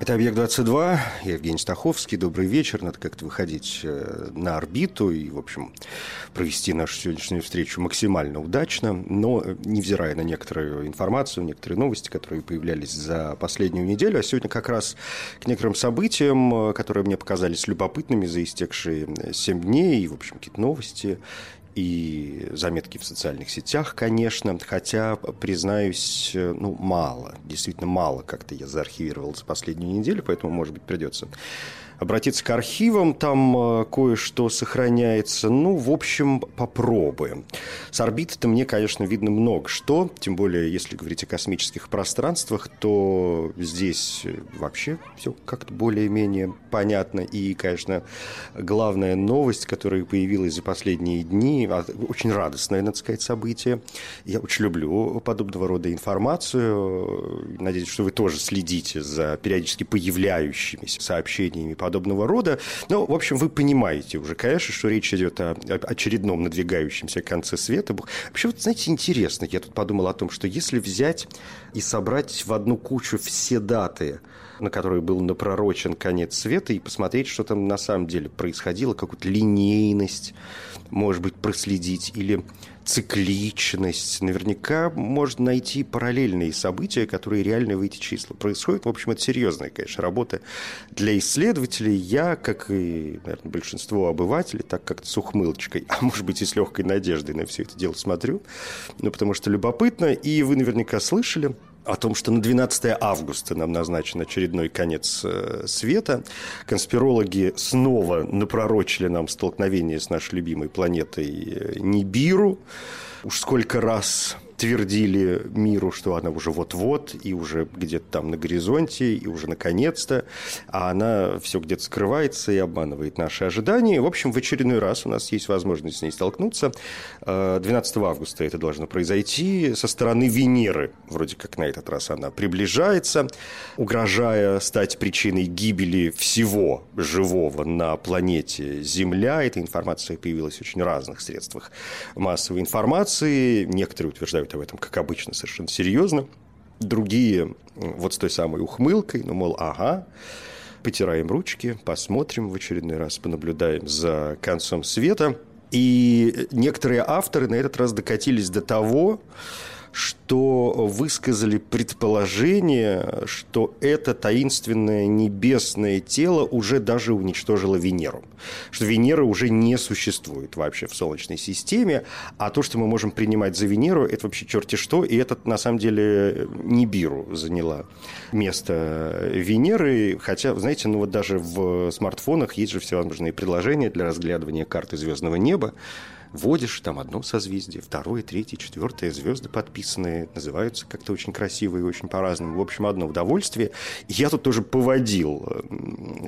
Это «Объект-22», я Евгений Стаховский. Добрый вечер. Надо как-то выходить э, на орбиту и, в общем, провести нашу сегодняшнюю встречу максимально удачно. Но, э, невзирая на некоторую информацию, некоторые новости, которые появлялись за последнюю неделю, а сегодня как раз к некоторым событиям, э, которые мне показались любопытными за истекшие 7 дней, и, в общем, какие-то новости и заметки в социальных сетях, конечно, хотя, признаюсь, ну, мало, действительно мало как-то я заархивировал за последнюю неделю, поэтому, может быть, придется обратиться к архивам, там э, кое-что сохраняется. Ну, в общем, попробуем. С орбиты-то мне, конечно, видно много что, тем более, если говорить о космических пространствах, то здесь вообще все как-то более-менее понятно. И, конечно, главная новость, которая появилась за последние дни, а, очень радостное, надо сказать, событие. Я очень люблю подобного рода информацию. Надеюсь, что вы тоже следите за периодически появляющимися сообщениями по подобного рода. Но, в общем, вы понимаете уже, конечно, что речь идет о очередном надвигающемся конце света. Вообще, вот, знаете, интересно, я тут подумал о том, что если взять и собрать в одну кучу все даты, на которые был напророчен конец света, и посмотреть, что там на самом деле происходило, какую-то линейность, может быть, проследить, или цикличность. Наверняка можно найти параллельные события, которые реально в эти числа происходят. В общем, это серьезная, конечно, работа для исследователей. Я, как и, наверное, большинство обывателей, так как-то с ухмылочкой, а может быть и с легкой надеждой на все это дело смотрю, ну, потому что любопытно. И вы наверняка слышали, о том, что на 12 августа нам назначен очередной конец э, света. Конспирологи снова напророчили нам столкновение с нашей любимой планетой э, Нибиру. Уж сколько раз твердили миру, что она уже вот-вот, и уже где-то там на горизонте, и уже наконец-то, а она все где-то скрывается и обманывает наши ожидания. В общем, в очередной раз у нас есть возможность с ней столкнуться. 12 э, августа это должно произойти со стороны Венеры. Вроде как на этот раз она приближается, угрожая стать причиной гибели всего живого на планете Земля. Эта информация появилась в очень разных средствах массовой информации. Некоторые утверждают, разговаривают об этом, как обычно, совершенно серьезно. Другие вот с той самой ухмылкой, ну, мол, ага, потираем ручки, посмотрим в очередной раз, понаблюдаем за концом света. И некоторые авторы на этот раз докатились до того, что высказали предположение, что это таинственное небесное тело уже даже уничтожило Венеру. Что Венера уже не существует вообще в Солнечной системе, а то, что мы можем принимать за Венеру, это вообще черти что, и это на самом деле Нибиру заняла место Венеры, хотя, знаете, ну вот даже в смартфонах есть же всевозможные приложения для разглядывания карты звездного неба, вводишь там одно созвездие, второе, третье, четвертое, звезды подписанные, называются как-то очень красиво и очень по-разному. В общем, одно удовольствие. Я тут тоже поводил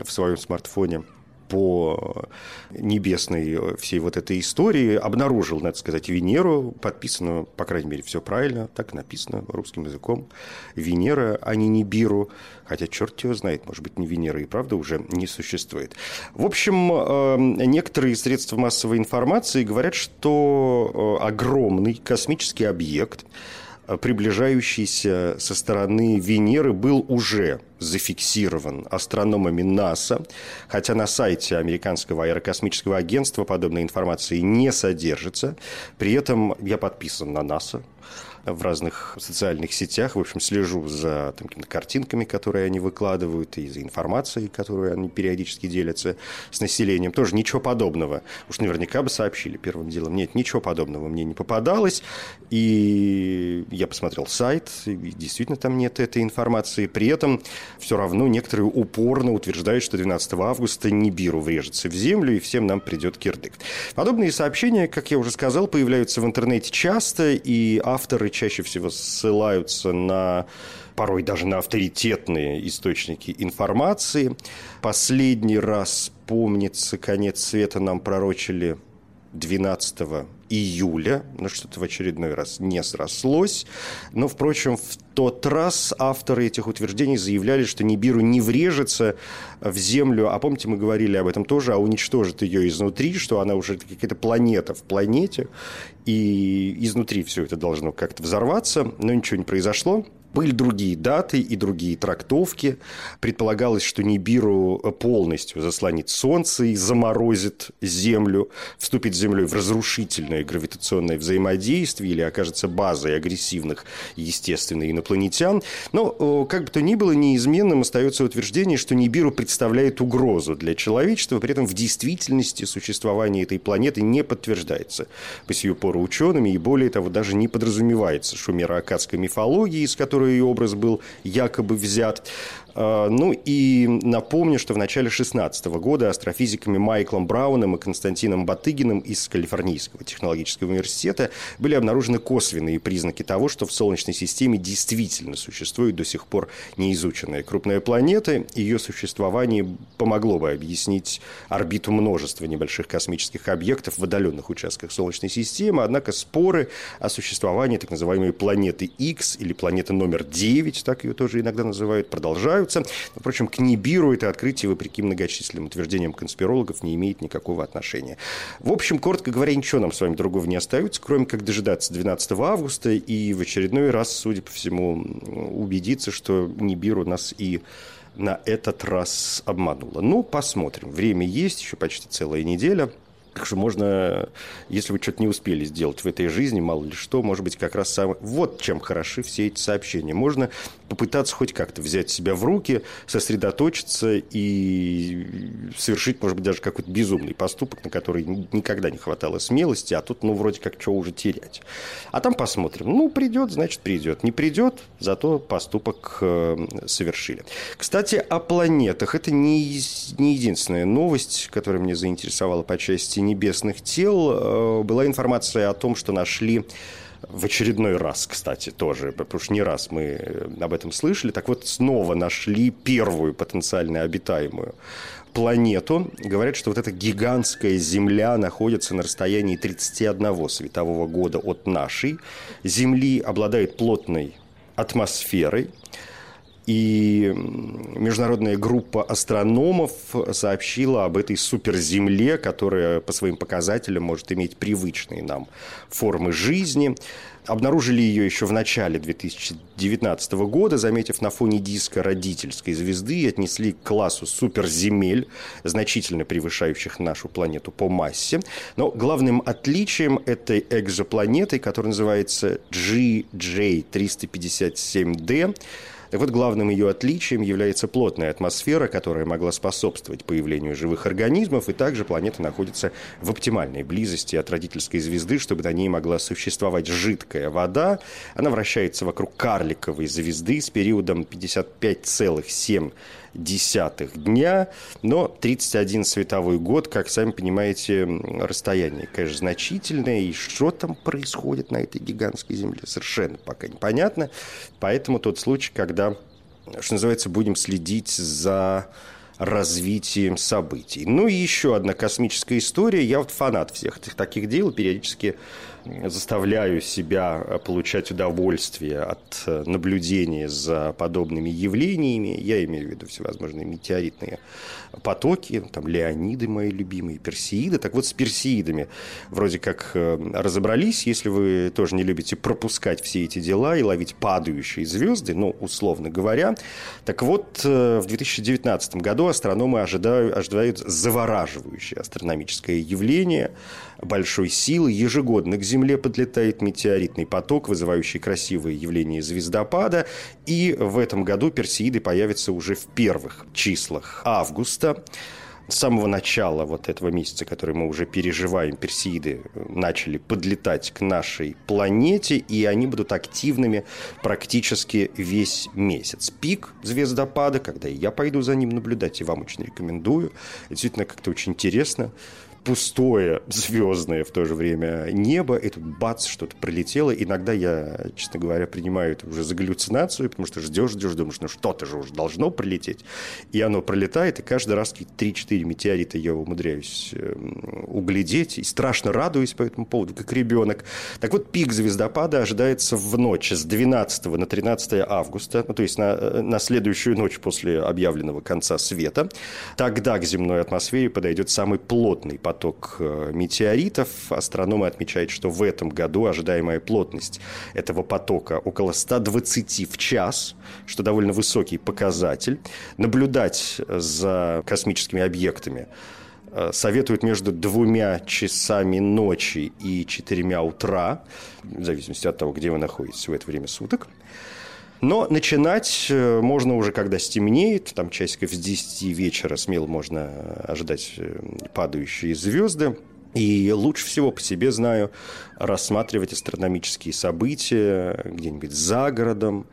в своем смартфоне по небесной всей вот этой истории обнаружил, надо сказать, Венеру, подписанную, по крайней мере, все правильно, так написано русским языком, Венера, а не Нибиру, хотя черт его знает, может быть, не Венера и правда уже не существует. В общем, э, некоторые средства массовой информации говорят, что э, огромный космический объект, приближающийся со стороны Венеры был уже зафиксирован астрономами НАСА, хотя на сайте американского аэрокосмического агентства подобной информации не содержится. При этом я подписан на НАСА, в разных социальных сетях. В общем, слежу за там, картинками, которые они выкладывают, и за информацией, которую они периодически делятся с населением. Тоже ничего подобного. Уж наверняка бы сообщили первым делом. Нет, ничего подобного мне не попадалось. И я посмотрел сайт, и действительно там нет этой информации. При этом все равно некоторые упорно утверждают, что 12 августа Нибиру врежется в землю, и всем нам придет кирдык. Подобные сообщения, как я уже сказал, появляются в интернете часто, и авторы чаще всего ссылаются на порой даже на авторитетные источники информации. Последний раз, помнится, конец света нам пророчили 12 июля, ну что-то в очередной раз не срослось. Но, впрочем, в тот раз авторы этих утверждений заявляли, что Нибиру не врежется в Землю, а помните, мы говорили об этом тоже, а уничтожит ее изнутри, что она уже какая-то планета в планете, и изнутри все это должно как-то взорваться, но ничего не произошло. Были другие даты и другие трактовки. Предполагалось, что Нибиру полностью заслонит Солнце и заморозит Землю, вступит с Землей в разрушительное гравитационное взаимодействие или окажется базой агрессивных, естественно, инопланетян. Но, как бы то ни было, неизменным остается утверждение, что Нибиру представляет угрозу для человечества, при этом в действительности существование этой планеты не подтверждается по сию пору учеными, и более того, даже не подразумевается шумеро-акадской мифологии, из которой которой образ был якобы взят. А, ну и напомню, что в начале 2016 года астрофизиками Майклом Брауном и Константином Батыгиным из Калифорнийского технологического университета были обнаружены косвенные признаки того, что в Солнечной системе действительно существует до сих пор неизученная крупная планета. Ее существование помогло бы объяснить орбиту множества небольших космических объектов в отдаленных участках Солнечной системы, однако споры о существовании так называемой планеты X или планеты номер 9, так ее тоже иногда называют, продолжают Но, впрочем, к Нибиру это открытие, вопреки многочисленным утверждениям конспирологов, не имеет никакого отношения. В общем, коротко говоря, ничего нам с вами другого не остается, кроме как дожидаться 12 августа и в очередной раз, судя по всему, убедиться, что Нибиру нас и на этот раз обманула. Ну, посмотрим. Время есть, еще почти целая неделя. Так что можно, если вы что-то не успели сделать в этой жизни, мало ли что, может быть, как раз сам... Вот чем хороши все эти сообщения. Можно попытаться хоть как-то взять себя в руки, сосредоточиться и совершить, может быть, даже какой-то безумный поступок, на который никогда не хватало смелости, а тут, ну, вроде как, что уже терять. А там посмотрим. Ну, придет, значит, придет. Не придет, зато поступок э, совершили. Кстати, о планетах. Это не, не единственная новость, которая меня заинтересовала по части небесных тел. Э, была информация о том, что нашли в очередной раз, кстати, тоже, потому что не раз мы э, об этом слышали. Так вот, снова нашли первую потенциально обитаемую планету. Говорят, что вот эта гигантская Земля находится на расстоянии 31 светового года от нашей. Земли обладает плотной атмосферой. И международная группа астрономов сообщила об этой суперземле, которая по своим показателям может иметь привычные нам формы жизни. Обнаружили ее еще в начале 2019 года, заметив на фоне диска родительской звезды и отнесли к классу суперземель, значительно превышающих нашу планету по массе. Но главным отличием этой экзопланеты, которая называется GJ357d, так вот, главным ее отличием является плотная атмосфера, которая могла способствовать появлению живых организмов, и также планета находится в оптимальной близости от родительской звезды, чтобы на ней могла существовать жидкая вода. Она вращается вокруг карликовой звезды с периодом 55,7 десятых дня, но 31 световой год, как сами понимаете, расстояние, конечно, значительное, и что там происходит на этой гигантской Земле, совершенно пока непонятно. Поэтому тот случай, когда, что называется, будем следить за развитием событий. Ну и еще одна космическая история. Я вот фанат всех этих таких дел, периодически заставляю себя э, получать удовольствие от э, наблюдения за подобными явлениями. Я имею в виду всевозможные метеоритные потоки, там Леониды мои любимые, Персеиды. Так вот, с Персеидами вроде как э, разобрались, если вы тоже не любите пропускать все эти дела и ловить падающие звезды, ну, условно говоря. Так вот, в 2019 году астрономы ожидают, ожидают завораживающее астрономическое явление большой силы. Ежегодно к Земле подлетает метеоритный поток, вызывающий красивые явления звездопада. И в этом году Персеиды появятся уже в первых числах августа с самого начала вот этого месяца, который мы уже переживаем, персеиды начали подлетать к нашей планете, и они будут активными практически весь месяц. Пик звездопада, когда я пойду за ним наблюдать, и вам очень рекомендую. Действительно, как-то очень интересно пустое, звездное в то же время небо, и тут бац, что-то пролетело. Иногда я, честно говоря, принимаю это уже за галлюцинацию, потому что ждешь, ждешь, думаешь, ну что-то же уже должно пролететь. И оно пролетает, и каждый раз какие-то 3-4 метеорита я умудряюсь эм, углядеть, и страшно радуюсь по этому поводу, как ребенок. Так вот, пик звездопада ожидается в ночь с 12 на 13 августа, ну, то есть на, э, на следующую ночь после объявленного конца света. Тогда к земной атмосфере подойдет самый плотный поток э, метеоритов. Астрономы отмечают, что в этом году ожидаемая плотность этого потока около 120 в час, что довольно высокий показатель. Наблюдать за космическими объектами э, советуют между двумя часами ночи и четырьмя утра, в зависимости от того, где вы находитесь в это время суток. Но начинать э, можно уже, когда стемнеет, там часиков с 10 вечера смело можно ожидать э, падающие звезды. И лучше всего по себе знаю рассматривать астрономические события где-нибудь за городом,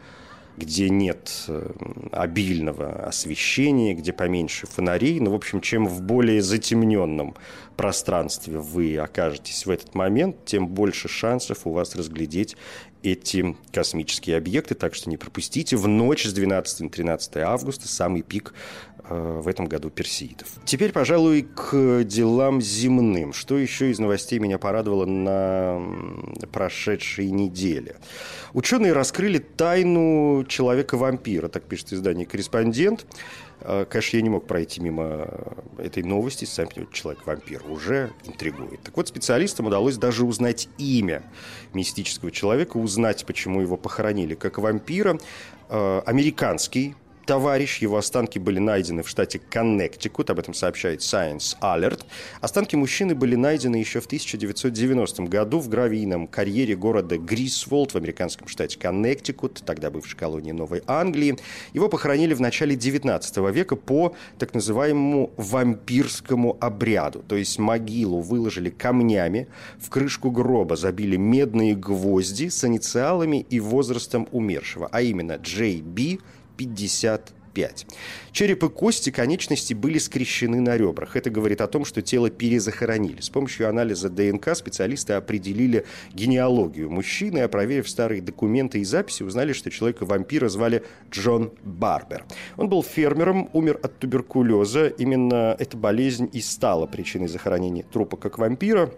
где нет э, обильного освещения, где поменьше фонарей. Ну, в общем, чем в более затемненном пространстве вы окажетесь в этот момент, тем больше шансов у вас разглядеть эти космические объекты, так что не пропустите. В ночь с 12 на 13 августа самый пик э, в этом году персеидов. Теперь, пожалуй, к делам земным. Что еще из новостей меня порадовало на прошедшей неделе? Ученые раскрыли тайну человека-вампира, так пишет издание «Корреспондент». А, конечно, я не мог пройти мимо этой новости. Сам человек-вампир уже интригует. Так вот, специалистам удалось даже узнать имя мистического человека, узнать, почему его похоронили как вампира. А, американский товарищ. Его останки были найдены в штате Коннектикут, об этом сообщает Science Alert. Останки мужчины были найдены еще в 1990 году в гравийном карьере города Грисволд в американском штате Коннектикут, тогда бывшей колонии Новой Англии. Его похоронили в начале 19 века по так называемому вампирскому обряду. То есть могилу выложили камнями, в крышку гроба забили медные гвозди с инициалами и возрастом умершего, а именно J.B. 55. Череп и кости конечности были скрещены на ребрах. Это говорит о том, что тело перезахоронили. С помощью анализа ДНК специалисты определили генеалогию мужчины, а проверив старые документы и записи, узнали, что человека-вампира звали Джон Барбер. Он был фермером, умер от туберкулеза. Именно эта болезнь и стала причиной захоронения трупа как вампира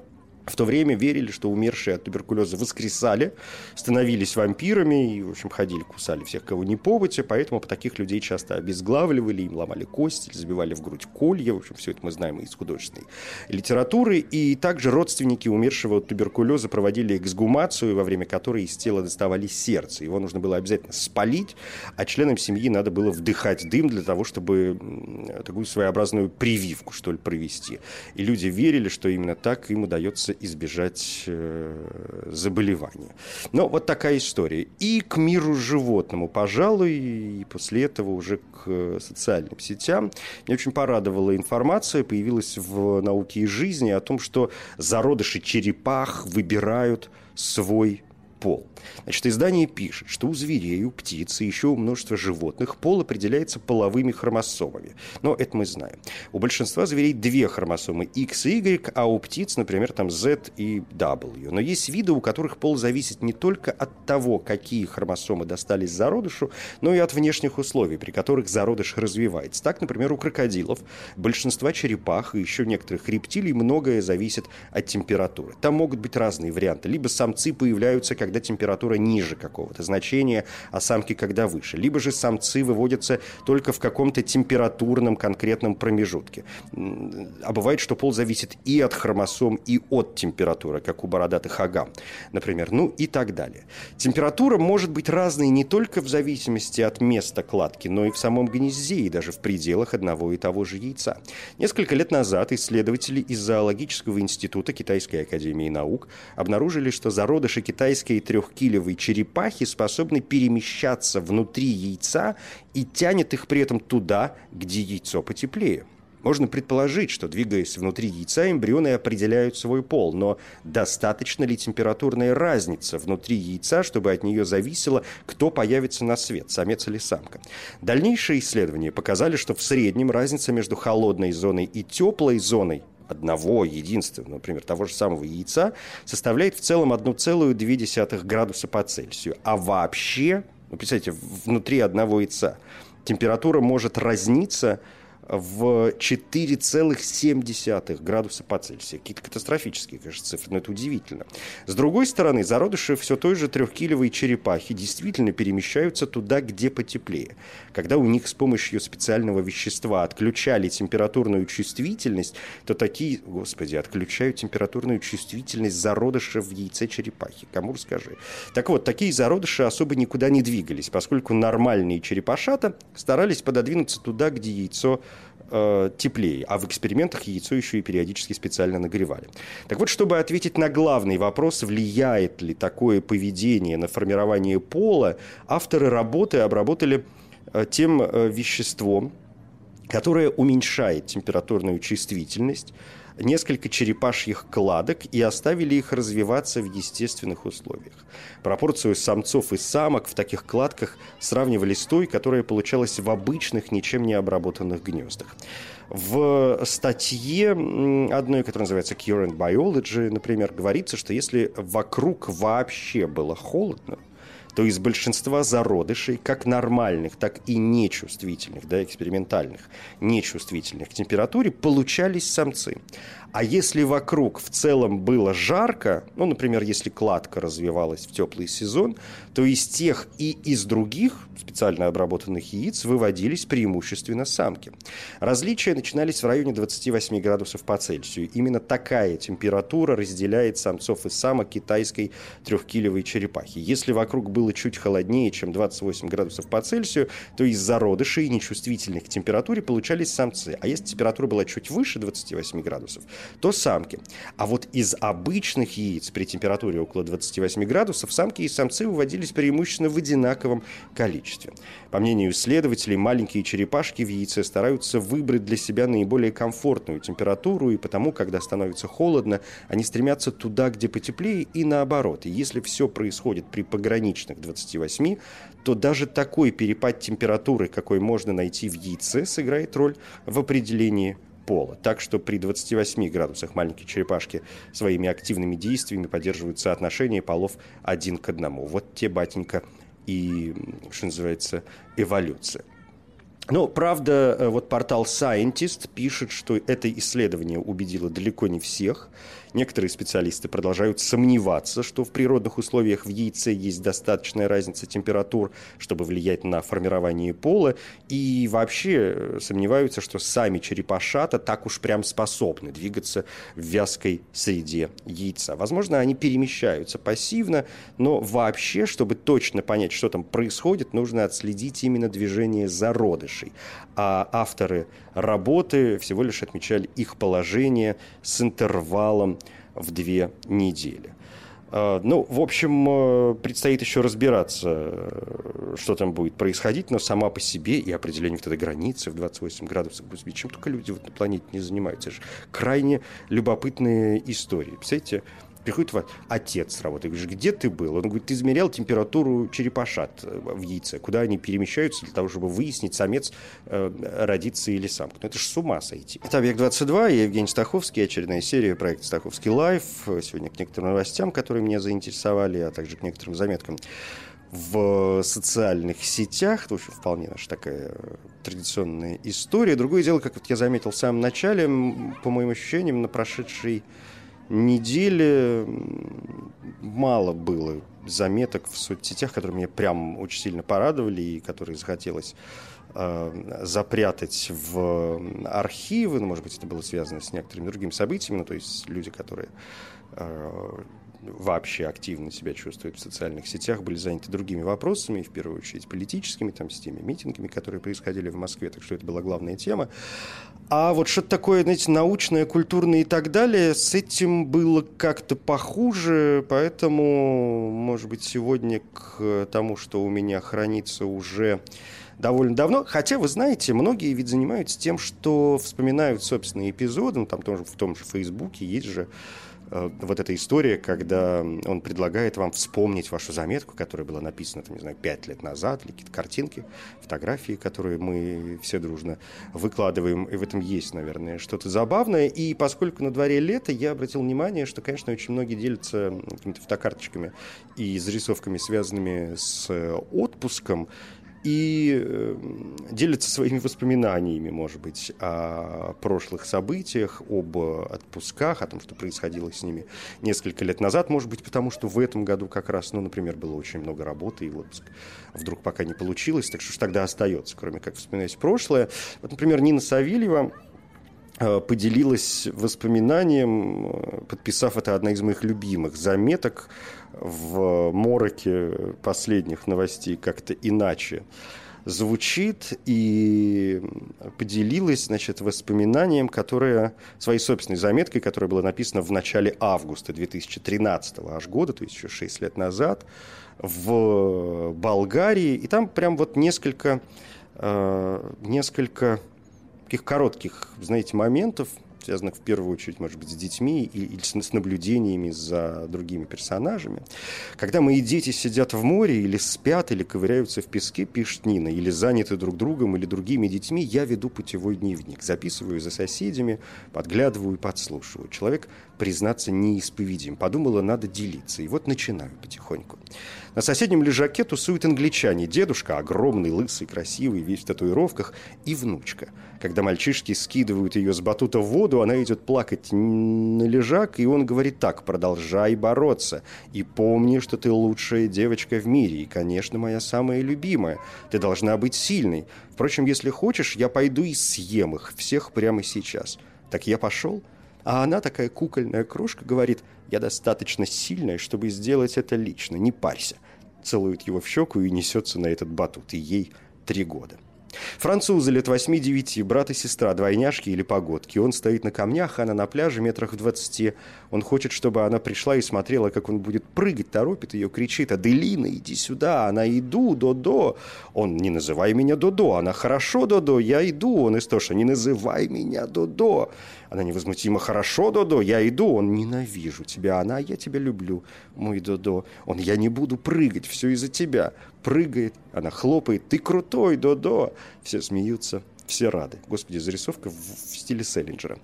в то время верили, что умершие от туберкулеза воскресали, становились вампирами и, в общем, ходили, кусали всех, кого не побыте, поэтому таких людей часто обезглавливали, им ломали кости, забивали в грудь колья, в общем, все это мы знаем из художественной литературы, и также родственники умершего от туберкулеза проводили эксгумацию, во время которой из тела доставали сердце, его нужно было обязательно спалить, а членам семьи надо было вдыхать дым для того, чтобы такую своеобразную прививку, что ли, провести. И люди верили, что именно так им удается избежать э, заболевания. Но вот такая история. И к миру животному, пожалуй, и после этого уже к социальным сетям. Меня очень порадовала информация, появилась в «Науке и жизни» о том, что зародыши черепах выбирают свой пол. Значит, издание пишет, что у зверей, у птиц и еще у множества животных пол определяется половыми хромосомами. Но это мы знаем. У большинства зверей две хромосомы X и Y, а у птиц, например, там Z и W. Но есть виды, у которых пол зависит не только от того, какие хромосомы достались зародышу, но и от внешних условий, при которых зародыш развивается. Так, например, у крокодилов, большинства черепах и еще некоторых рептилий многое зависит от температуры. Там могут быть разные варианты. Либо самцы появляются, когда температура температура ниже какого-то значения, а самки когда выше. Либо же самцы выводятся только в каком-то температурном конкретном промежутке. А бывает, что пол зависит и от хромосом, и от температуры, как у бородатых агам, например, ну и так далее. Температура может быть разной не только в зависимости от места кладки, но и в самом гнезде, и даже в пределах одного и того же яйца. Несколько лет назад исследователи из Зоологического института Китайской академии наук обнаружили, что зародыши китайской трехкилевой трехкилевой черепахи способны перемещаться внутри яйца и тянет их при этом туда, где яйцо потеплее. Можно предположить, что, двигаясь внутри яйца, эмбрионы определяют свой пол, но достаточно ли температурная разница внутри яйца, чтобы от нее зависело, кто появится на свет, самец или самка? Дальнейшие исследования показали, что в среднем разница между холодной зоной и теплой зоной одного единственного, например, того же самого яйца, составляет в целом 1,2 градуса по Цельсию. А вообще, ну, представьте, внутри одного яйца температура может разниться в 4,7 градуса по Цельсию. Какие-то катастрофические, конечно, цифры, но это удивительно. С другой стороны, зародыши все той же трехкилевой черепахи действительно перемещаются туда, где потеплее. Когда у них с помощью специального вещества отключали температурную чувствительность, то такие, господи, отключают температурную чувствительность зародыша в яйце черепахи. Кому расскажи. Так вот, такие зародыши особо никуда не двигались, поскольку нормальные черепашата старались пододвинуться туда, где яйцо э, теплее, а в экспериментах яйцо еще и периодически специально нагревали. Так вот, чтобы ответить на главный вопрос, влияет ли такое поведение на формирование пола, авторы работы обработали э, тем э, веществом, которое уменьшает температурную чувствительность, несколько черепашьих кладок и оставили их развиваться в естественных условиях. Пропорцию самцов и самок в таких кладках сравнивали с той, которая получалась в обычных, ничем не обработанных гнездах. В статье одной, которая называется Current Biology, например, говорится, что если вокруг вообще было холодно, то из большинства зародышей, как нормальных, так и нечувствительных, да, экспериментальных, нечувствительных к температуре, получались самцы. А если вокруг в целом было жарко, ну, например, если кладка развивалась в теплый сезон, то из тех и из других специально обработанных яиц выводились преимущественно самки. Различия начинались в районе 28 градусов по Цельсию. Именно такая температура разделяет самцов и самок китайской трехкилевой черепахи. Если вокруг было чуть холоднее, чем 28 градусов по Цельсию, то из зародышей, нечувствительных к температуре, получались самцы. А если температура была чуть выше 28 градусов, то самки. А вот из обычных яиц при температуре около 28 градусов самки и самцы выводились преимущественно в одинаковом количестве. По мнению исследователей, маленькие черепашки в яйце стараются выбрать для себя наиболее комфортную температуру, и потому, когда становится холодно, они стремятся туда, где потеплее, и наоборот. И если все происходит при пограничных 28, то даже такой перепад температуры, какой можно найти в яйце, сыграет роль в определении пола. Так что при 28 градусах маленькие черепашки своими активными действиями поддерживают соотношение полов один к одному. Вот те, батенька, и, что называется, эволюция. Но, правда, э, вот портал Scientist пишет, что это исследование убедило далеко не всех – Некоторые специалисты продолжают сомневаться, что в природных условиях в яйце есть достаточная разница температур, чтобы влиять на формирование пола, и вообще э, сомневаются, что сами черепашата так уж прям способны двигаться в вязкой среде яйца. Возможно, они перемещаются пассивно, но вообще, чтобы точно понять, что там происходит, нужно отследить именно движение зародышей. А авторы работы всего лишь отмечали их положение с интервалом в две недели. А, ну, в общем, э, предстоит еще разбираться, э, что там будет происходить, но сама по себе и определение вот этой границы в 28 градусов, господи, чем только люди вот на планете не занимаются. Это же крайне любопытные истории. Представляете, Приходит отец с работы, говоришь, где ты был? Он говорит, ты измерял температуру черепашат в яйце, куда они перемещаются для того, чтобы выяснить, самец э, родится или самка. Ну, это же с ума сойти. Это «Объект-22», я Евгений Стаховский, очередная серия проекта «Стаховский лайф». Сегодня к некоторым новостям, которые меня заинтересовали, а также к некоторым заметкам в социальных сетях, это вообще вполне наша такая традиционная история. Другое дело, как вот я заметил в самом начале, по моим ощущениям, на прошедшей неделе мало было заметок в соцсетях, которые меня прям очень сильно порадовали и которые захотелось э, запрятать в архивы. Ну, может быть, это было связано с некоторыми другими событиями. Ну, то есть люди, которые э, вообще активно себя чувствуют в социальных сетях, были заняты другими вопросами, в первую очередь политическими, там, с теми митингами, которые происходили в Москве, так что это была главная тема. А вот что-то такое, знаете, научное, культурное и так далее, с этим было как-то похуже, поэтому, может быть, сегодня к тому, что у меня хранится уже довольно давно. Хотя, вы знаете, многие ведь занимаются тем, что вспоминают собственные эпизоды, ну, там тоже в том же Фейсбуке есть же э, вот эта история, когда он предлагает вам вспомнить вашу заметку, которая была написана, там, не знаю, пять лет назад, или какие-то картинки, фотографии, которые мы все дружно выкладываем, и в этом есть, наверное, что-то забавное. И поскольку на дворе лето, я обратил внимание, что, конечно, очень многие делятся какими-то фотокарточками и зарисовками, связанными с отпуском, и э, делятся своими воспоминаниями, может быть, о прошлых событиях, об отпусках, о том, что происходило с ними несколько лет назад, может быть, потому что в этом году как раз, ну, например, было очень много работы, и отпуск вдруг пока не получилось, так что ж тогда остается, кроме как вспоминать прошлое. Вот, например, Нина Савельева э, поделилась воспоминанием, э, подписав это одна из моих любимых заметок в мороке последних новостей как-то иначе звучит и поделилась, значит, воспоминанием, которое, своей собственной заметкой, которая была написана в начале августа 2013 аж года, то есть еще 6 лет назад, в Болгарии. И там прям вот несколько, э, несколько таких коротких, знаете, моментов, связанных в первую очередь, может быть, с детьми или с наблюдениями за другими персонажами. Когда мои дети сидят в море или спят, или ковыряются в песке, пишет Нина, или заняты друг другом или другими детьми, я веду путевой дневник, записываю за соседями, подглядываю и подслушиваю. Человек, признаться, неисповедим. Подумала, надо делиться. И вот начинаю потихоньку. На соседнем лежаке тусуют англичане. Дедушка огромный, лысый, красивый, весь в татуировках, и внучка. Когда мальчишки скидывают ее с батута в воду, она идет плакать на лежак, и он говорит так, продолжай бороться. И помни, что ты лучшая девочка в мире, и, конечно, моя самая любимая. Ты должна быть сильной. Впрочем, если хочешь, я пойду и съем их всех прямо сейчас. Так я пошел, а она такая кукольная крошка говорит, я достаточно сильная, чтобы сделать это лично, не парься. Целует его в щеку и несется на этот батут, и ей три года. Французы лет 8-9, брат и сестра, двойняшки или погодки. Он стоит на камнях, она на пляже метрах в 20. Он хочет, чтобы она пришла и смотрела, как он будет прыгать, торопит ее, кричит «Аделина, иди сюда!» Она «Иду, Додо!» Он «Не называй меня Додо!» Она «Хорошо, Додо, я иду!» Он Истоша «Не называй меня Додо!» Она невозмутимо «Хорошо, Додо, я иду!» Он «Ненавижу тебя!» Она «Я тебя люблю, мой Додо!» Он «Я не буду прыгать, все из-за тебя!» Прыгает, она хлопает «Ты крутой, Додо!» Все смеются, все рады. Господи, зарисовка в, стиле Селлинджера.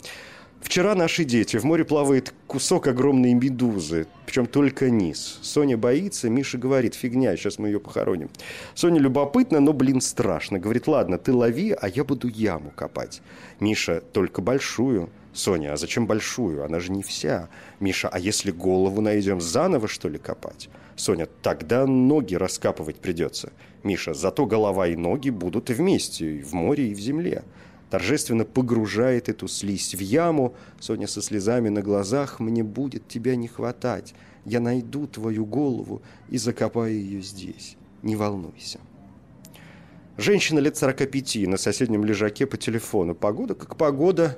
Вчера наши дети. В море плавает кусок огромной медузы, причем только низ. Соня боится, Миша говорит, фигня, сейчас мы ее похороним. Соня любопытна, но, блин, страшно. Говорит, ладно, ты лови, а я буду яму копать. Миша, только большую. Соня, а зачем большую? Она же не вся. Миша, а если голову найдем, заново, что ли, копать? Соня, тогда ноги раскапывать придется. Миша, зато голова и ноги будут вместе, и в море, и в земле. Торжественно погружает эту слизь в яму. Соня со слезами на глазах, мне будет тебя не хватать. Я найду твою голову и закопаю ее здесь. Не волнуйся. Женщина лет 45 на соседнем лежаке по телефону. Погода как погода,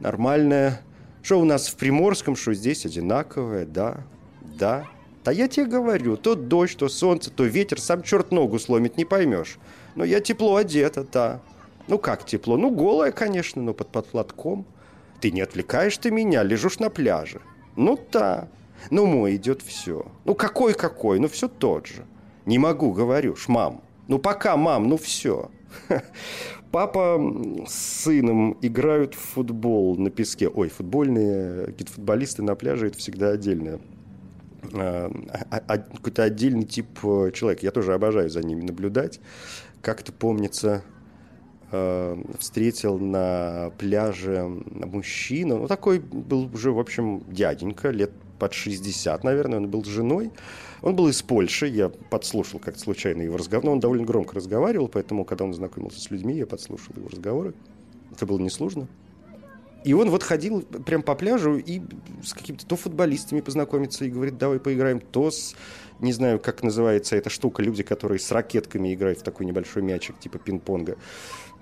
нормальная. Что у нас в Приморском, что здесь одинаковое, да, да. Да я тебе говорю, то дождь, то солнце, то ветер, сам черт ногу сломит, не поймешь. Но я тепло одета, да. Ну как тепло? Ну голая, конечно, но под, под платком. Ты не отвлекаешь ты меня, лежишь на пляже. Ну да. Ну мой идет все. Ну какой-какой, ну все тот же. Не могу, говорю, мам. Ну пока, мам, ну все. Папа с сыном играют в футбол на песке. Ой, футбольные какие-то футболисты на пляже это всегда отдельно а, а, а, какой-то отдельный тип э, человека. Я тоже обожаю за ними наблюдать. Как-то помнится, встретил на пляже мужчину, ну такой был уже, в общем, дяденька, лет под 60, наверное, он был с женой. Он был из Польши, я подслушал как-то случайно его разговор, но он довольно громко разговаривал, поэтому, когда он знакомился с людьми, я подслушал его разговоры. Это было несложно. И он вот ходил прям по пляжу и с какими-то то футболистами познакомиться и говорит, давай поиграем, то с, не знаю, как называется эта штука, люди, которые с ракетками играют в такой небольшой мячик, типа пинг-понга.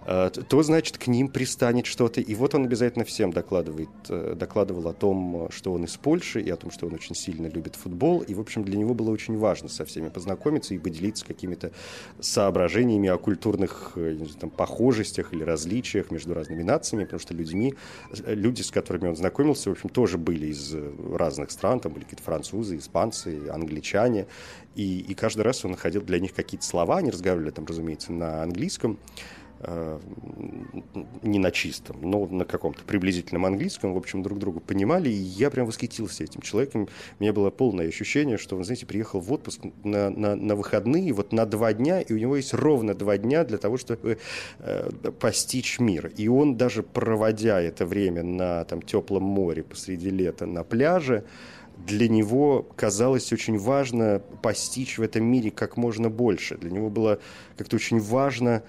Э, то, значит, к ним пристанет что-то. И вот он обязательно всем докладывает, э, докладывал о том, что он из Польши, и о том, что он очень сильно любит футбол. И, в общем, для него было очень важно со всеми познакомиться и поделиться какими-то соображениями о культурных знаю, там, похожестях или различиях между разными нациями, потому что людьми, люди, с которыми он знакомился, в общем, тоже были из разных стран, там были какие-то французы, испанцы, англичане. И, и каждый раз он находил для них какие-то слова, они разговаривали там, разумеется, на английском, э, не на чистом, но на каком-то приблизительном английском, в общем, друг друга понимали, и я прям восхитился этим человеком. У меня было полное ощущение, что он, знаете, приехал в отпуск на, на, на выходные, вот на два дня, и у него есть ровно два дня для того, чтобы э, постичь мир. И он даже проводя это время на там, теплом море посреди лета на пляже, для него казалось очень важно постичь в этом мире как можно больше. Для него было как-то очень важно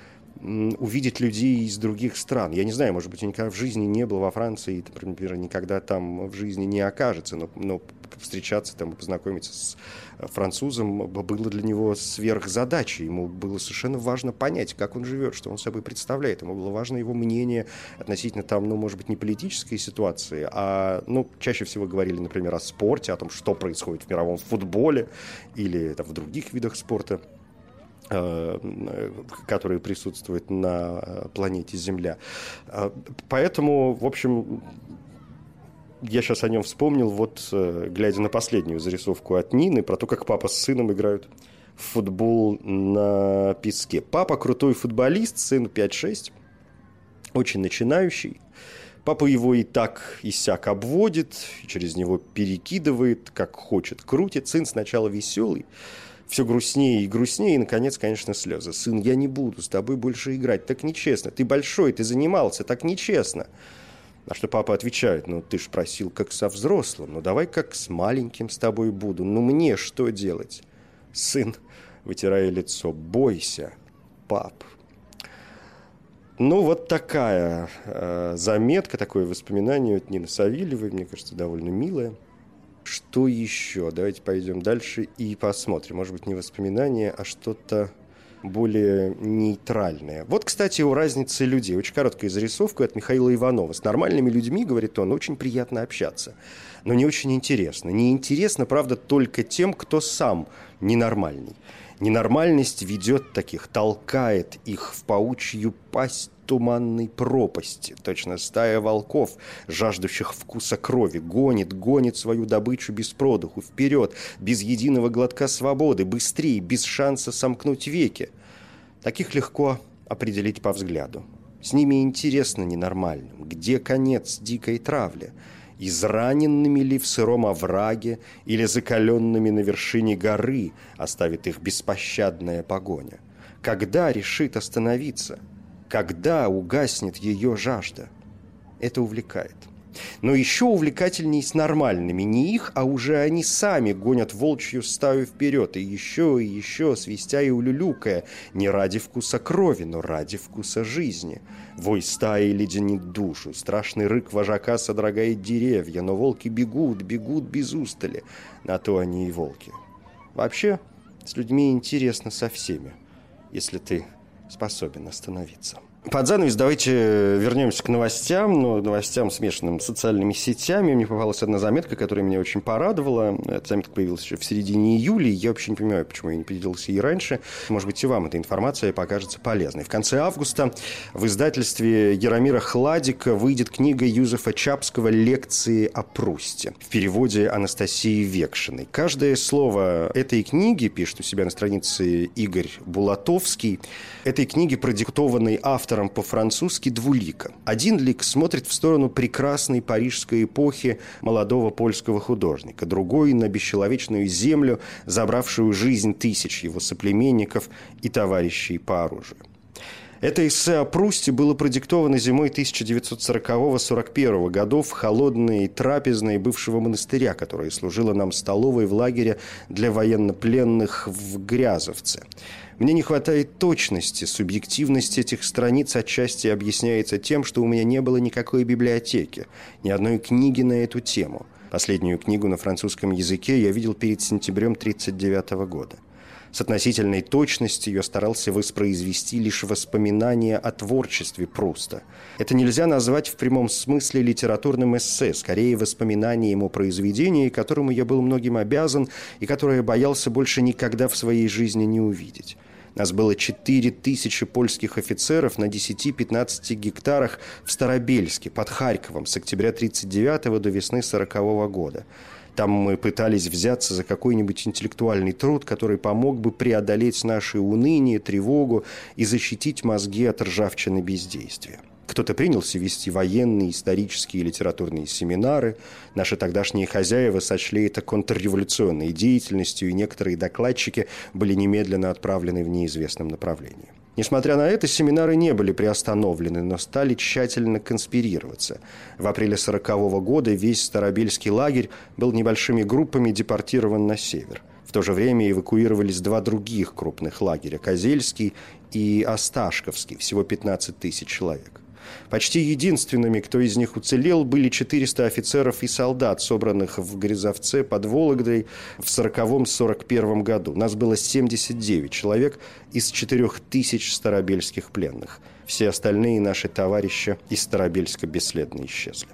увидеть людей из других стран. Я не знаю, может быть, он никогда в жизни не был во Франции, например, никогда там в жизни не окажется, но, но встречаться там и познакомиться с э, французом было для него сверхзадачей. Ему было совершенно важно понять, как он живет, что он собой представляет. Ему было важно его мнение относительно там, ну, может быть, не политической ситуации, а, ну, чаще всего говорили, например, о спорте, о том, что происходит в мировом футболе или там, в других видах спорта. Э, которые присутствуют на э, планете Земля. Э, поэтому, в общем, я сейчас о нем вспомнил, вот глядя на последнюю зарисовку от Нины, про то, как папа с сыном играют в футбол на песке. Папа крутой футболист, сын 5-6, очень начинающий. Папа его и так и сяк обводит, через него перекидывает, как хочет, крутит. Сын сначала веселый, все грустнее и грустнее, и, наконец, конечно, слезы. «Сын, я не буду с тобой больше играть, так нечестно. Ты большой, ты занимался, так нечестно». На что папа отвечает, ну ты ж просил как со взрослым, ну давай как с маленьким с тобой буду, ну мне что делать? Сын, вытирая лицо, бойся, пап. Ну, вот такая э, заметка, такое воспоминание от Нины Савельевой, мне кажется, довольно милое. Что еще? Давайте пойдем дальше и посмотрим. Может быть, не воспоминания, а что-то более нейтральное. Вот, кстати, о разнице людей. Очень короткая зарисовка от Михаила Иванова. С нормальными людьми, говорит он, очень приятно общаться. Но не очень интересно. Не интересно, правда, только тем, кто сам ненормальный. Ненормальность ведет таких, толкает их в паучью пасть туманной пропасти. Точно стая волков, жаждущих вкуса крови, гонит, гонит свою добычу без продуху, вперед, без единого глотка свободы, быстрее, без шанса сомкнуть веки. Таких легко определить по взгляду. С ними интересно ненормальным, где конец дикой травли – израненными ли в сыром овраге или закаленными на вершине горы оставит их беспощадная погоня? Когда решит остановиться? Когда угаснет ее жажда? Это увлекает. Но еще увлекательней с нормальными. Не их, а уже они сами гонят волчью стаю вперед. И еще, и еще, свистя и улюлюкая. Не ради вкуса крови, но ради вкуса жизни. Вой стаи леденит душу. Страшный рык вожака содрогает деревья. Но волки бегут, бегут без устали. На то они и волки. Вообще, с людьми интересно со всеми, если ты способен остановиться. Под занавес давайте вернемся к новостям, но новостям, смешанным с социальными сетями. Мне попалась одна заметка, которая меня очень порадовала. Эта заметка появилась еще в середине июля, и я вообще не понимаю, почему я не поделился ей раньше. Может быть, и вам эта информация покажется полезной. В конце августа в издательстве Яромира Хладика выйдет книга Юзефа Чапского «Лекции о Прусте» в переводе Анастасии Векшиной. Каждое слово этой книги, пишет у себя на странице Игорь Булатовский, этой книги продиктованной автором автором по-французски двулика. Один лик смотрит в сторону прекрасной парижской эпохи молодого польского художника, другой – на бесчеловечную землю, забравшую жизнь тысяч его соплеменников и товарищей по оружию. Это эссе о Прусте было продиктовано зимой 1940-41 годов в холодной трапезной бывшего монастыря, которая служила нам столовой в лагере для военнопленных в Грязовце. Мне не хватает точности, субъективность этих страниц отчасти объясняется тем, что у меня не было никакой библиотеки, ни одной книги на эту тему. Последнюю книгу на французском языке я видел перед сентябрем 1939 года. С относительной точностью я старался воспроизвести лишь воспоминания о творчестве Пруста. Это нельзя назвать в прямом смысле литературным эссе, скорее воспоминанием о произведении, которому я был многим обязан и которое боялся больше никогда в своей жизни не увидеть. Нас было 4 тысячи польских офицеров на 10-15 гектарах в Старобельске, под Харьковом, с октября 1939 до весны 1940 года. Там мы пытались взяться за какой-нибудь интеллектуальный труд, который помог бы преодолеть наши уныние, тревогу и защитить мозги от ржавчины бездействия. Кто-то принялся вести военные, исторические и литературные семинары. Наши тогдашние хозяева сочли это контрреволюционной деятельностью, и некоторые докладчики были немедленно отправлены в неизвестном направлении. Несмотря на это, семинары не были приостановлены, но стали тщательно конспирироваться. В апреле 1940 года весь Старобельский лагерь был небольшими группами депортирован на север. В то же время эвакуировались два других крупных лагеря – Козельский и Осташковский, всего 15 тысяч человек. Почти единственными, кто из них уцелел, были 400 офицеров и солдат, собранных в Грязовце под Вологдой в 40-41 году. Нас было 79 человек из 4000 старобельских пленных. Все остальные наши товарищи из Старобельска бесследно исчезли.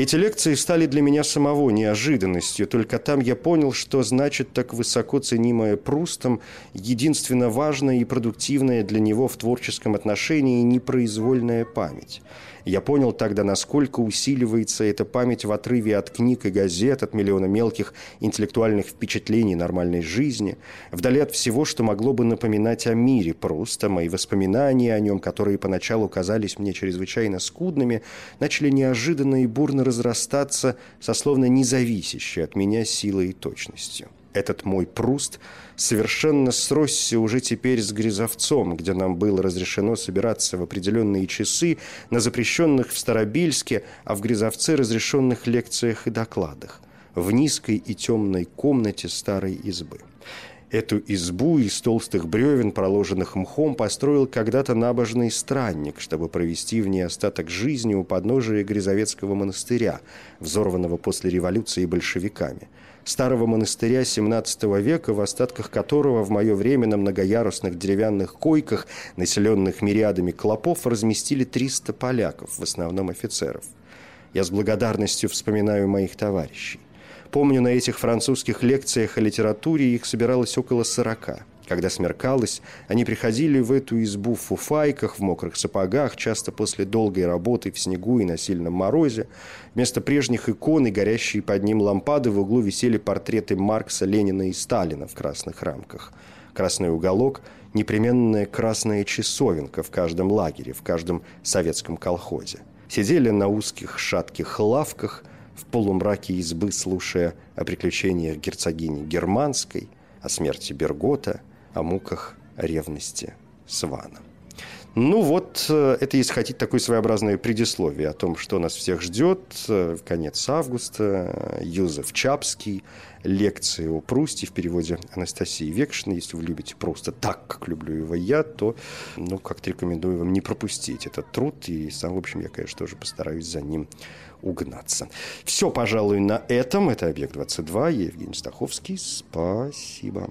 Эти лекции стали для меня самого неожиданностью. Только там я понял, что значит так высоко ценимое Прустом, единственно важная и продуктивная для него в творческом отношении непроизвольная память – я понял тогда, насколько усиливается эта память в отрыве от книг и газет, от миллиона мелких интеллектуальных впечатлений нормальной жизни, вдали от всего, что могло бы напоминать о мире просто. Мои воспоминания о нем, которые поначалу казались мне чрезвычайно скудными, начали неожиданно и бурно разрастаться со словно независящей от меня силой и точностью. Этот мой Пруст совершенно сросся уже теперь с Грязовцом, где нам было разрешено собираться в определенные часы на запрещенных в Старобельске, а в Грязовце разрешенных лекциях и докладах, в низкой и темной комнате старой избы. Эту избу из толстых бревен, проложенных мхом, построил когда-то набожный странник, чтобы провести в ней остаток жизни у подножия Грязовецкого монастыря, взорванного после революции большевиками – старого монастыря XVII века, в остатках которого в мое время на многоярусных деревянных койках, населенных мириадами клопов, разместили 300 поляков, в основном офицеров. Я с благодарностью вспоминаю моих товарищей. Помню, на этих французских лекциях о литературе их собиралось около сорока. Когда смеркалось, они приходили в эту избу в фуфайках, в мокрых сапогах, часто после долгой работы в снегу и на сильном морозе. Вместо прежних икон и горящие под ним лампады в углу висели портреты Маркса, Ленина и Сталина в красных рамках. Красный уголок – непременная красная часовенка в каждом лагере, в каждом советском колхозе. Сидели на узких шатких лавках – в полумраке избы, слушая о приключениях герцогини Германской, о смерти Бергота, о муках ревности Свана. Ну вот, э, это, если хотите, такое своеобразное предисловие о том, что нас всех ждет. Э, конец августа, Юзеф Чапский, лекции о Прусте в переводе Анастасии Векшиной. Если вы любите просто так, как люблю его я, то, ну, как-то рекомендую вам не пропустить этот труд. И сам, в общем, я, конечно, тоже постараюсь за ним угнаться. Все, пожалуй, на этом. Это «Объект-22». Я Евгений Стаховский. Спасибо.